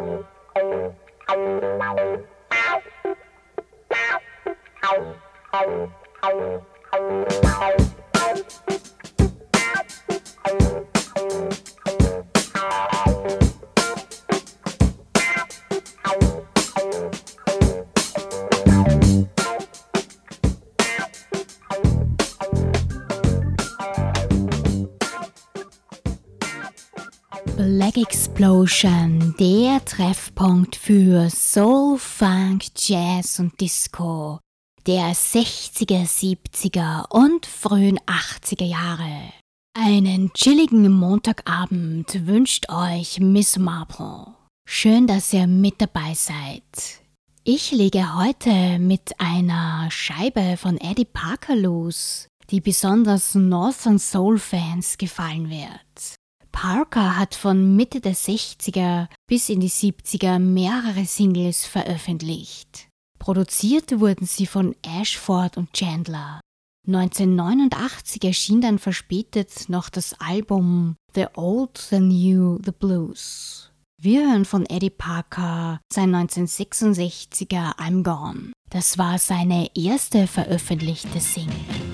Black Explosion, der Treffpunkt für Soul, Funk, Jazz und Disco der 60er, 70er und frühen 80er Jahre. Einen chilligen Montagabend wünscht euch Miss Marple. Schön, dass ihr mit dabei seid. Ich lege heute mit einer Scheibe von Eddie Parker los, die besonders Northern Soul Fans gefallen wird. Parker hat von Mitte der 60er bis in die 70er mehrere Singles veröffentlicht. Produziert wurden sie von Ashford und Chandler. 1989 erschien dann verspätet noch das Album The Old, The New, The Blues. Wir hören von Eddie Parker sein 1966er I'm Gone. Das war seine erste veröffentlichte Single.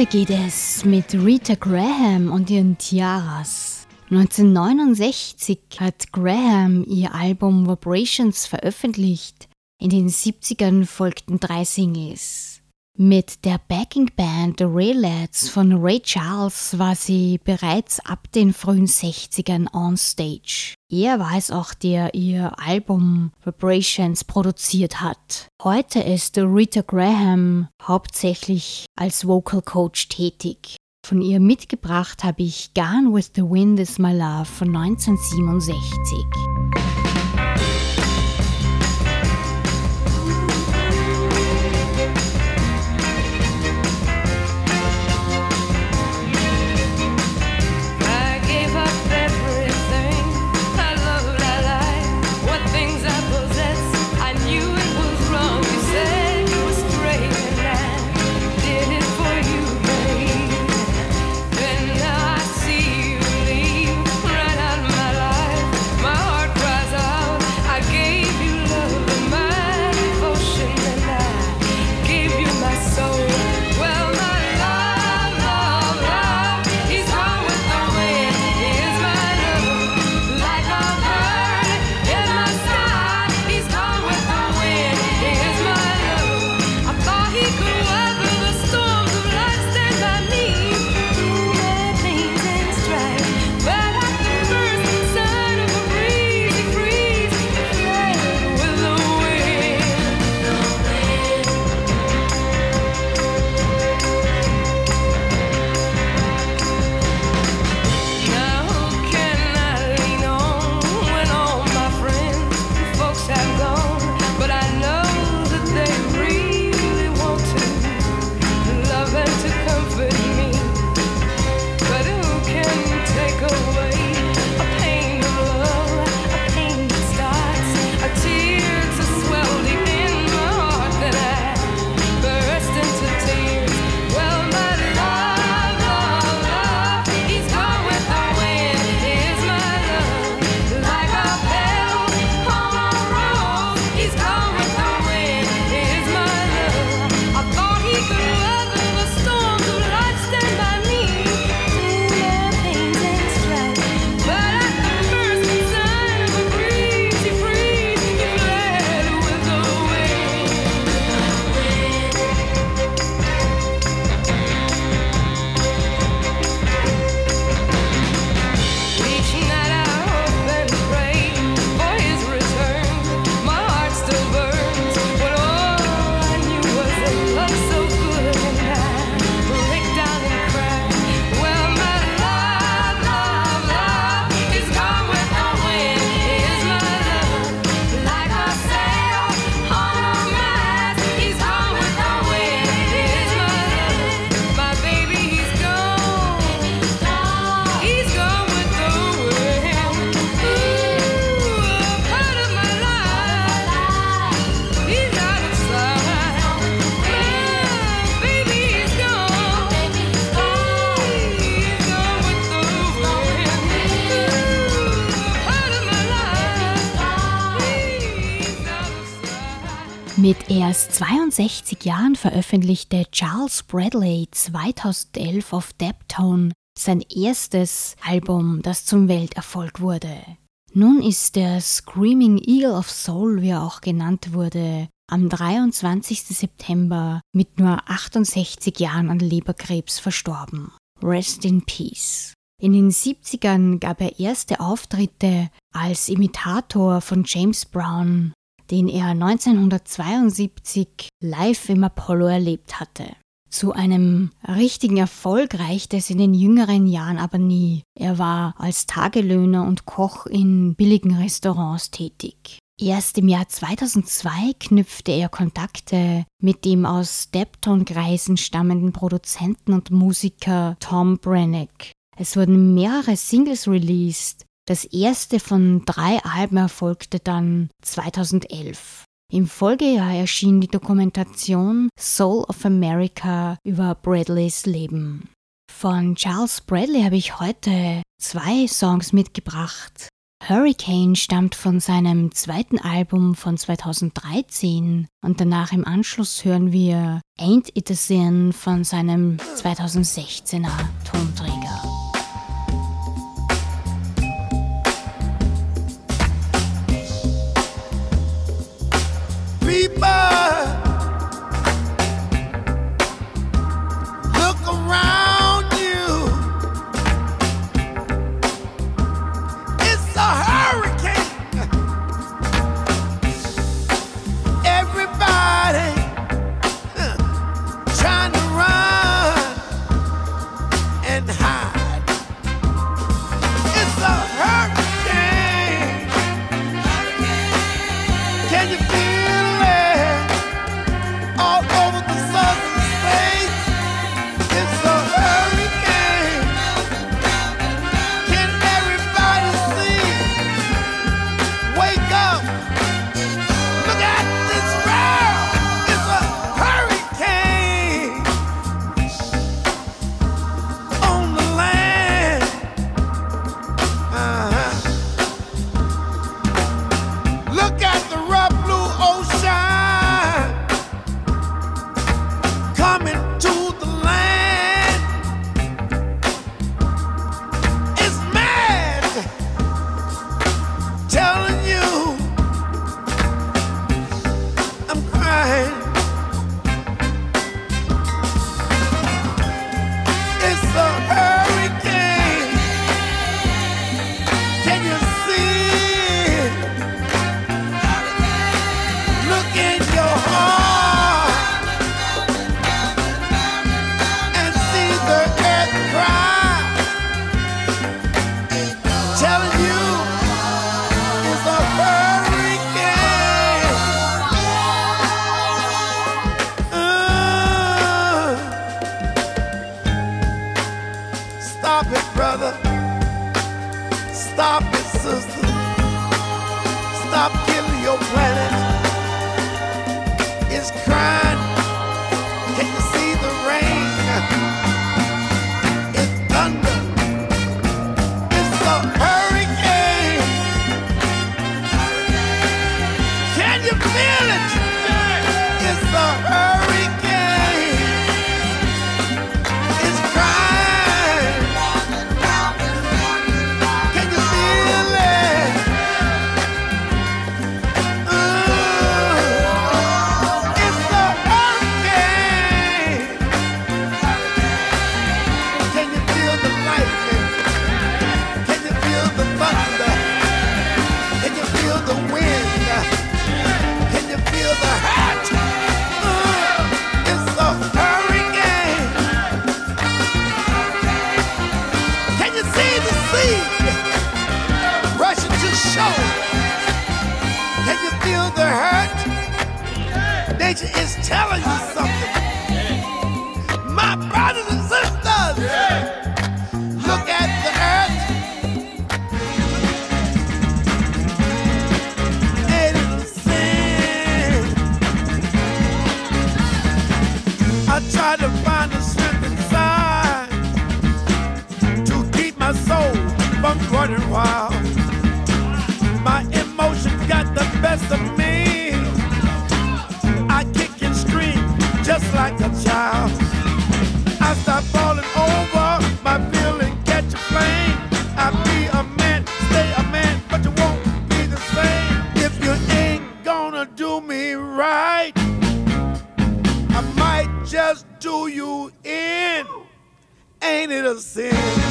Weiter geht es mit Rita Graham und ihren Tiaras. 1969 hat Graham ihr Album Vibrations veröffentlicht. In den 70ern folgten drei Singles. Mit der Backing Band The Lads von Ray Charles war sie bereits ab den frühen 60ern on stage. Er war es auch, der ihr Album Vibrations produziert hat. Heute ist Rita Graham hauptsächlich als Vocal Coach tätig. Von ihr mitgebracht habe ich Gone with the Wind is My Love von 1967. Erst 62 Jahren veröffentlichte Charles Bradley 2011 auf Deptone sein erstes Album, das zum Welterfolg wurde. Nun ist der Screaming Eagle of Soul, wie er auch genannt wurde, am 23. September mit nur 68 Jahren an Leberkrebs verstorben. Rest in Peace. In den 70ern gab er erste Auftritte als Imitator von James Brown, den er 1972 live im Apollo erlebt hatte. Zu einem richtigen Erfolg reichte es in den jüngeren Jahren aber nie. Er war als Tagelöhner und Koch in billigen Restaurants tätig. Erst im Jahr 2002 knüpfte er Kontakte mit dem aus Depton-Kreisen stammenden Produzenten und Musiker Tom Brennick. Es wurden mehrere Singles released. Das erste von drei Alben erfolgte dann 2011. Im Folgejahr erschien die Dokumentation Soul of America über Bradleys Leben. Von Charles Bradley habe ich heute zwei Songs mitgebracht. Hurricane stammt von seinem zweiten Album von 2013 und danach im Anschluss hören wir Ain't It a Sin von seinem 2016er Tonträger. running wild. My emotions got the best of me. I kick and scream just like a child. I stop falling over, my feeling catch a plane. I be a man, stay a man, but you won't be the same if you ain't gonna do me right. I might just do you in. Ain't it a sin?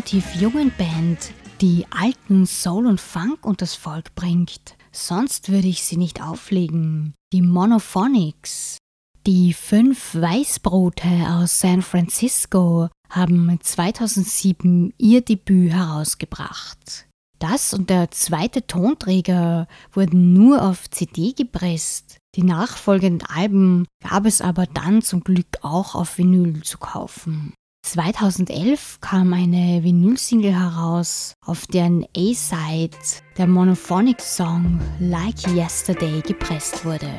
Relativ jungen Band, die alten Soul und Funk unters Volk bringt. Sonst würde ich sie nicht auflegen. Die Monophonics. Die fünf Weißbrote aus San Francisco haben 2007 ihr Debüt herausgebracht. Das und der zweite Tonträger wurden nur auf CD gepresst. Die nachfolgenden Alben gab es aber dann zum Glück auch auf Vinyl zu kaufen. 2011 kam eine Vinyl-Single heraus, auf deren A-Side der Monophonic-Song Like Yesterday gepresst wurde.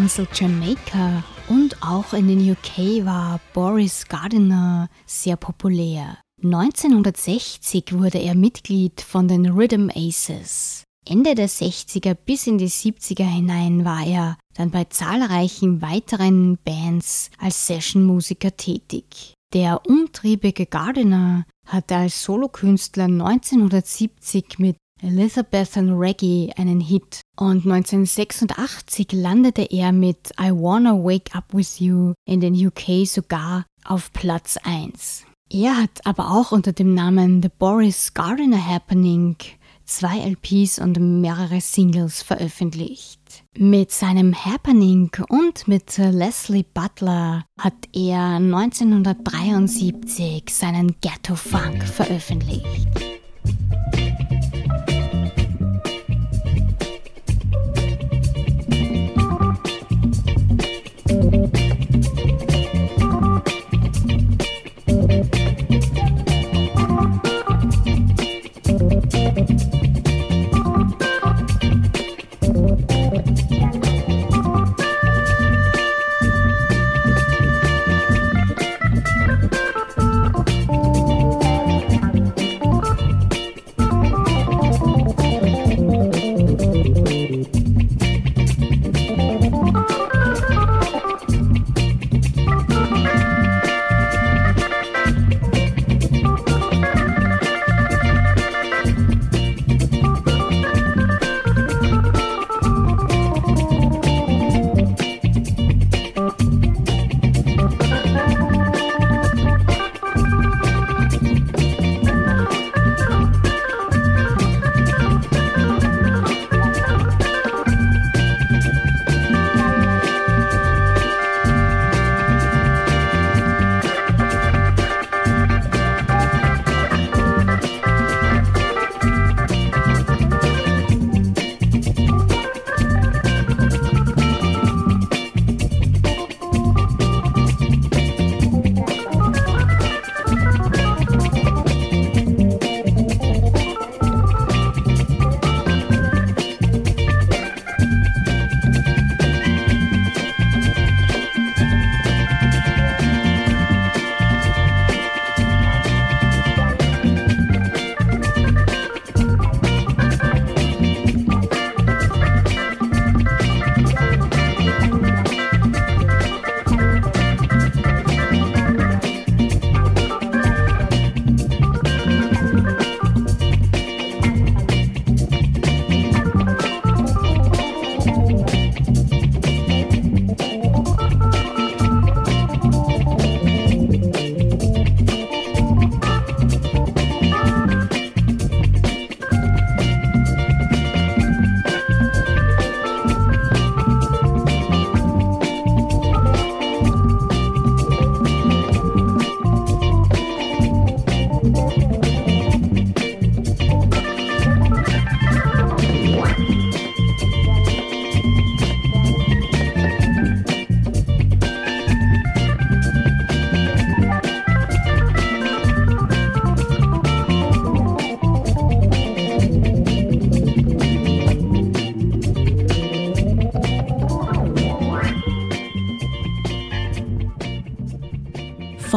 Heimatinsel Jamaika und auch in den UK war Boris Gardiner sehr populär. 1960 wurde er Mitglied von den Rhythm Aces. Ende der 60er bis in die 70er hinein war er dann bei zahlreichen weiteren Bands als Sessionmusiker tätig. Der umtriebige Gardiner hatte als Solokünstler 1970 mit Elizabethan Reggae einen Hit und 1986 landete er mit I Wanna Wake Up With You in den UK sogar auf Platz 1. Er hat aber auch unter dem Namen The Boris Gardiner Happening zwei LPs und mehrere Singles veröffentlicht. Mit seinem Happening und mit Leslie Butler hat er 1973 seinen Ghetto Funk veröffentlicht.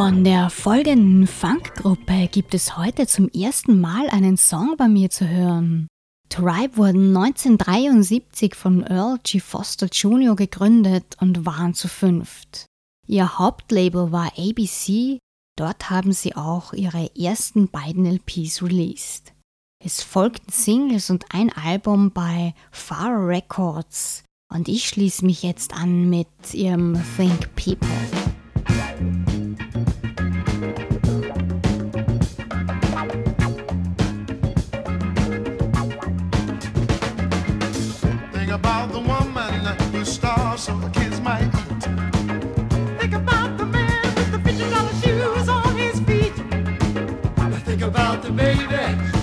Von der folgenden Funkgruppe gibt es heute zum ersten Mal einen Song bei mir zu hören. Tribe wurden 1973 von Earl G. Foster Jr. gegründet und waren zu fünft. Ihr Hauptlabel war ABC, dort haben sie auch ihre ersten beiden LPs released. Es folgten Singles und ein Album bei Far Records und ich schließe mich jetzt an mit ihrem Think People. the baby.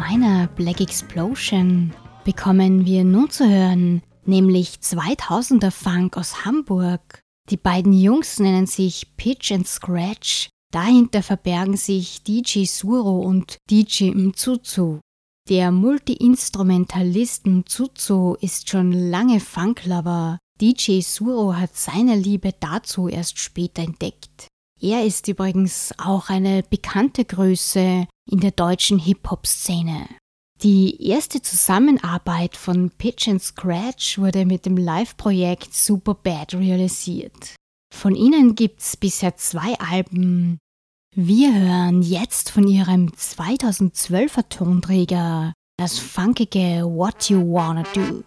Meiner Black Explosion bekommen wir nun zu hören, nämlich 2000er Funk aus Hamburg. Die beiden Jungs nennen sich Pitch and Scratch. Dahinter verbergen sich DJ Suro und DJ Mzuzu. Der Multi-Instrumentalist Mzuzu ist schon lange Funklover. DJ Suro hat seine Liebe dazu erst später entdeckt. Er ist übrigens auch eine bekannte Größe in der deutschen Hip-Hop-Szene. Die erste Zusammenarbeit von Pitch and Scratch wurde mit dem Live-Projekt Superbad realisiert. Von ihnen gibt's bisher zwei Alben. Wir hören jetzt von ihrem 2012er Tonträger das funkige What You Wanna Do.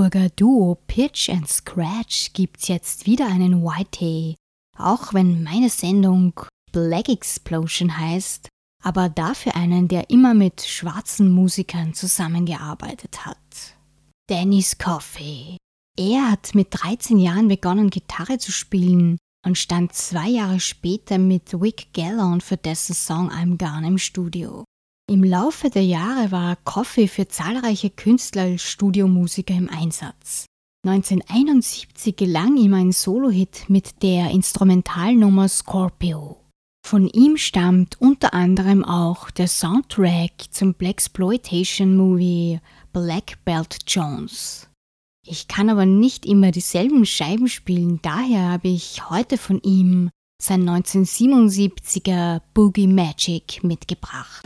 Hamburger Duo Pitch and Scratch gibt's jetzt wieder einen Whitey. Auch wenn meine Sendung Black Explosion heißt, aber dafür einen, der immer mit schwarzen Musikern zusammengearbeitet hat. Dennis Coffey. Er hat mit 13 Jahren begonnen, Gitarre zu spielen und stand zwei Jahre später mit Wick Gallon für dessen Song I'm Gone im Studio. Im Laufe der Jahre war Coffey für zahlreiche Künstler als Studiomusiker im Einsatz. 1971 gelang ihm ein Solohit mit der Instrumentalnummer Scorpio. Von ihm stammt unter anderem auch der Soundtrack zum Blaxploitation-Movie Black Belt Jones. Ich kann aber nicht immer dieselben Scheiben spielen, daher habe ich heute von ihm sein 1977er Boogie Magic mitgebracht.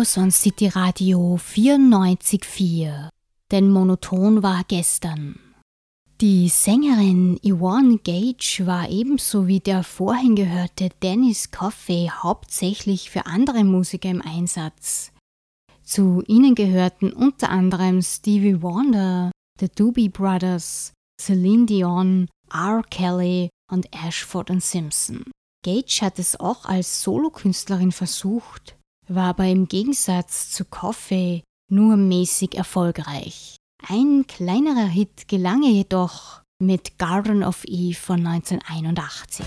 Campus und City Radio 94.4. Denn monoton war gestern. Die Sängerin Yvonne Gage war ebenso wie der vorhin gehörte Dennis Coffey hauptsächlich für andere Musiker im Einsatz. Zu ihnen gehörten unter anderem Stevie Wonder, The Doobie Brothers, Celine Dion, R. Kelly und Ashford Simpson. Gage hat es auch als Solokünstlerin versucht, war aber im Gegensatz zu Coffey nur mäßig erfolgreich. Ein kleinerer Hit gelang jedoch mit Garden of Eve von 1981.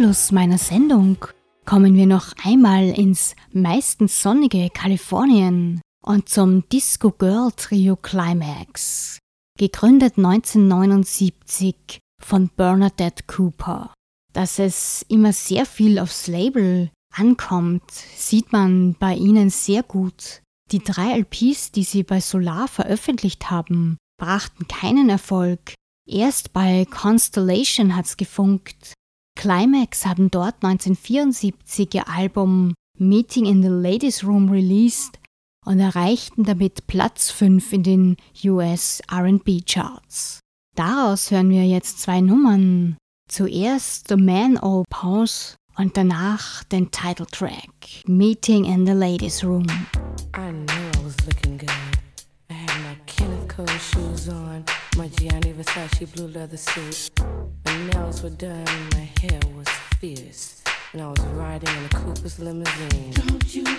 Abschluss meiner Sendung kommen wir noch einmal ins meistens sonnige Kalifornien und zum Disco Girl Trio Climax, gegründet 1979 von Bernadette Cooper. Dass es immer sehr viel aufs Label ankommt, sieht man bei ihnen sehr gut. Die drei LPs, die sie bei Solar veröffentlicht haben, brachten keinen Erfolg. Erst bei Constellation hat's gefunkt Climax haben dort 1974 ihr Album Meeting in the Ladies Room released und erreichten damit Platz 5 in den US RB Charts. Daraus hören wir jetzt zwei Nummern. Zuerst The Man O Pause und danach den Titeltrack Meeting in the Ladies Room. I knew I was looking good. I had my Kenneth Cole shoes on, my Gianni Versace blue leather suit. nails were done, my hair was fierce, and I was riding in a Cooper's limousine. Don't you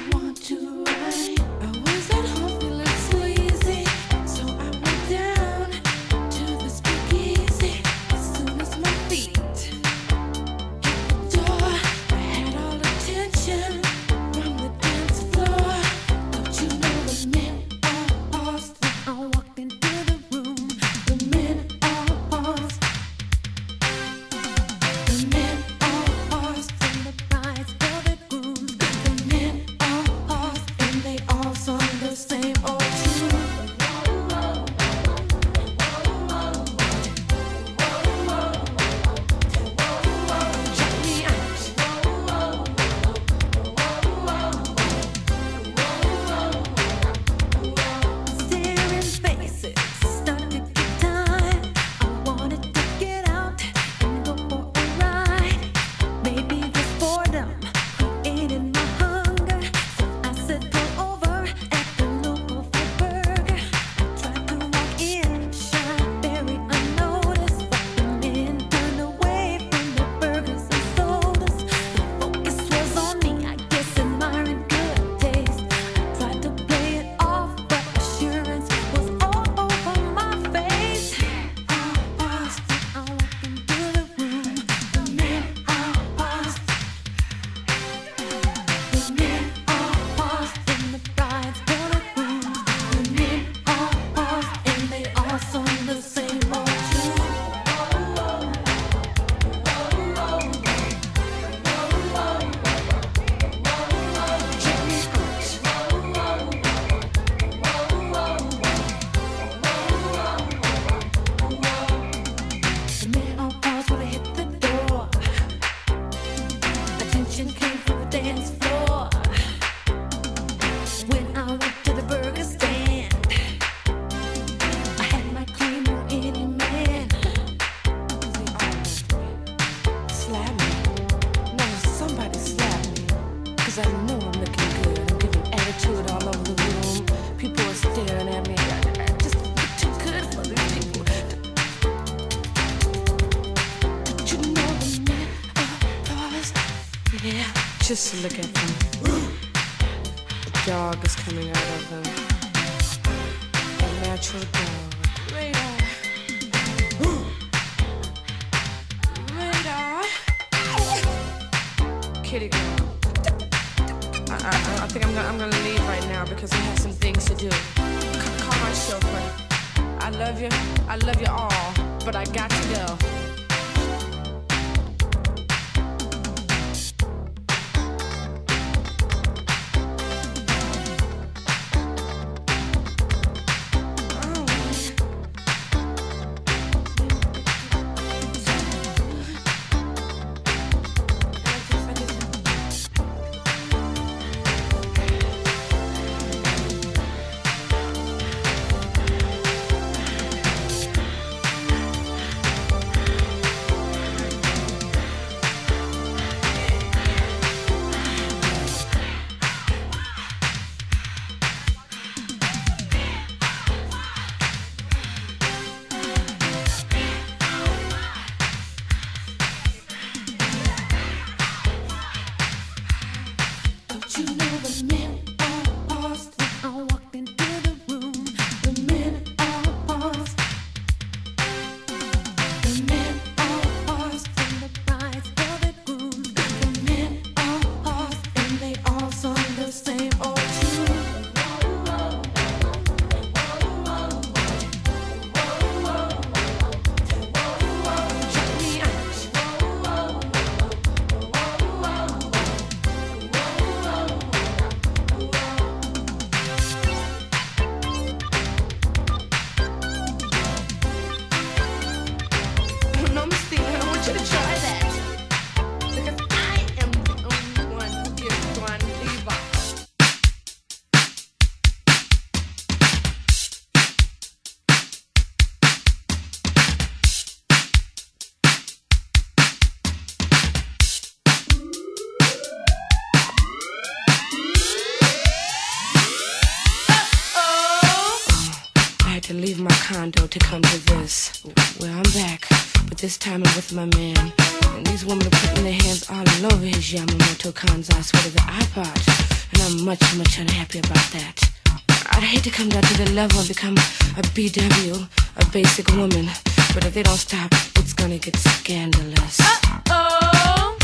my man. And these women are putting their hands all over his Yamamoto Kanzai sweater, the iPod. And I'm much, much unhappy about that. I'd hate to come down to the level and become a BW, a basic woman. But if they don't stop, it's gonna get scandalous. Uh-oh.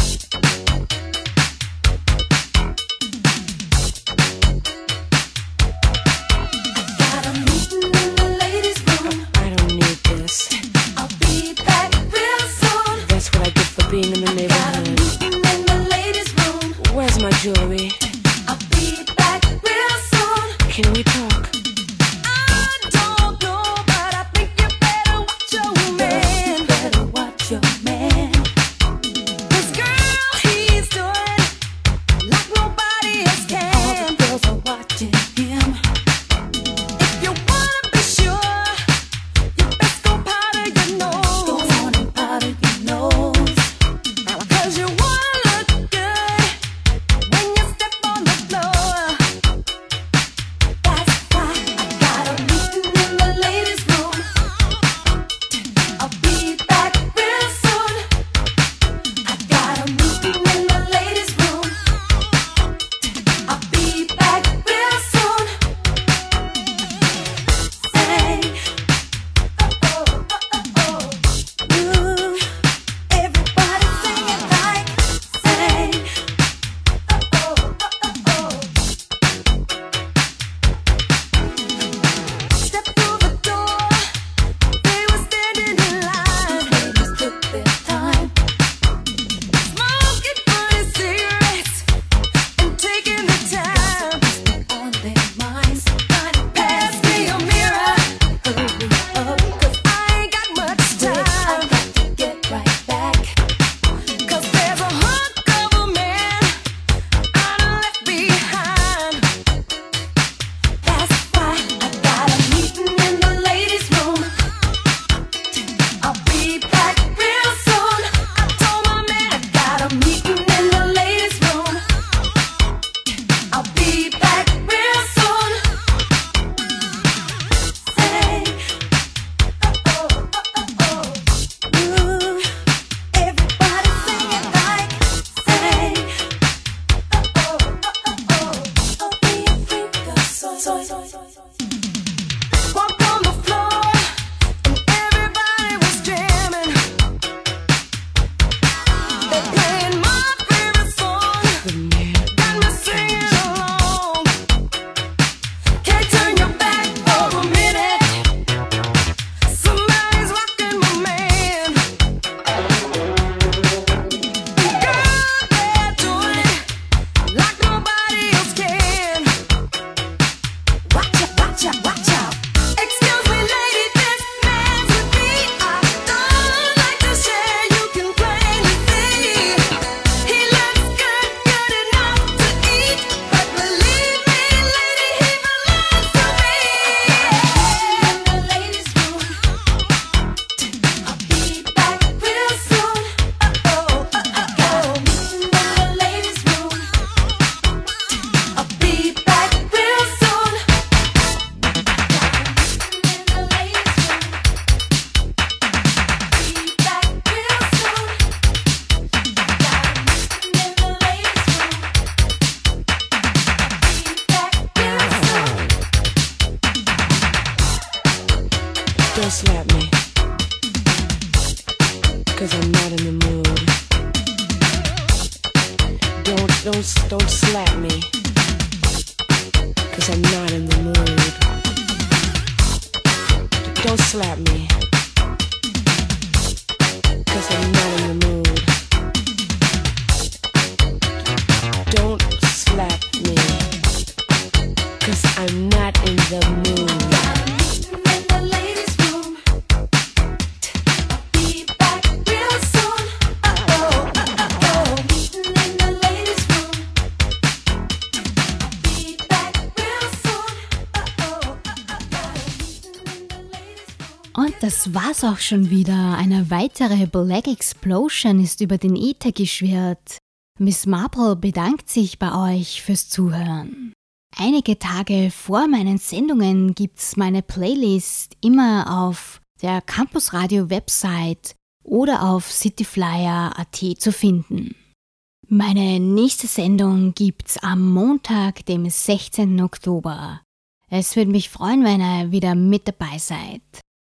don't, don't slap me. I'm not in the mood. Don't slap me. Cause I'm not in the mood. war's auch schon wieder. Eine weitere Black Explosion ist über den Ether geschwirrt. Miss Marple bedankt sich bei euch fürs Zuhören. Einige Tage vor meinen Sendungen gibt's meine Playlist immer auf der Campus Radio Website oder auf cityflyer.at zu finden. Meine nächste Sendung gibt's am Montag, dem 16. Oktober. Es würde mich freuen, wenn ihr wieder mit dabei seid.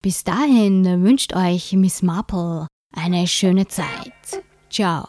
Bis dahin wünscht euch Miss Marple eine schöne Zeit. Ciao.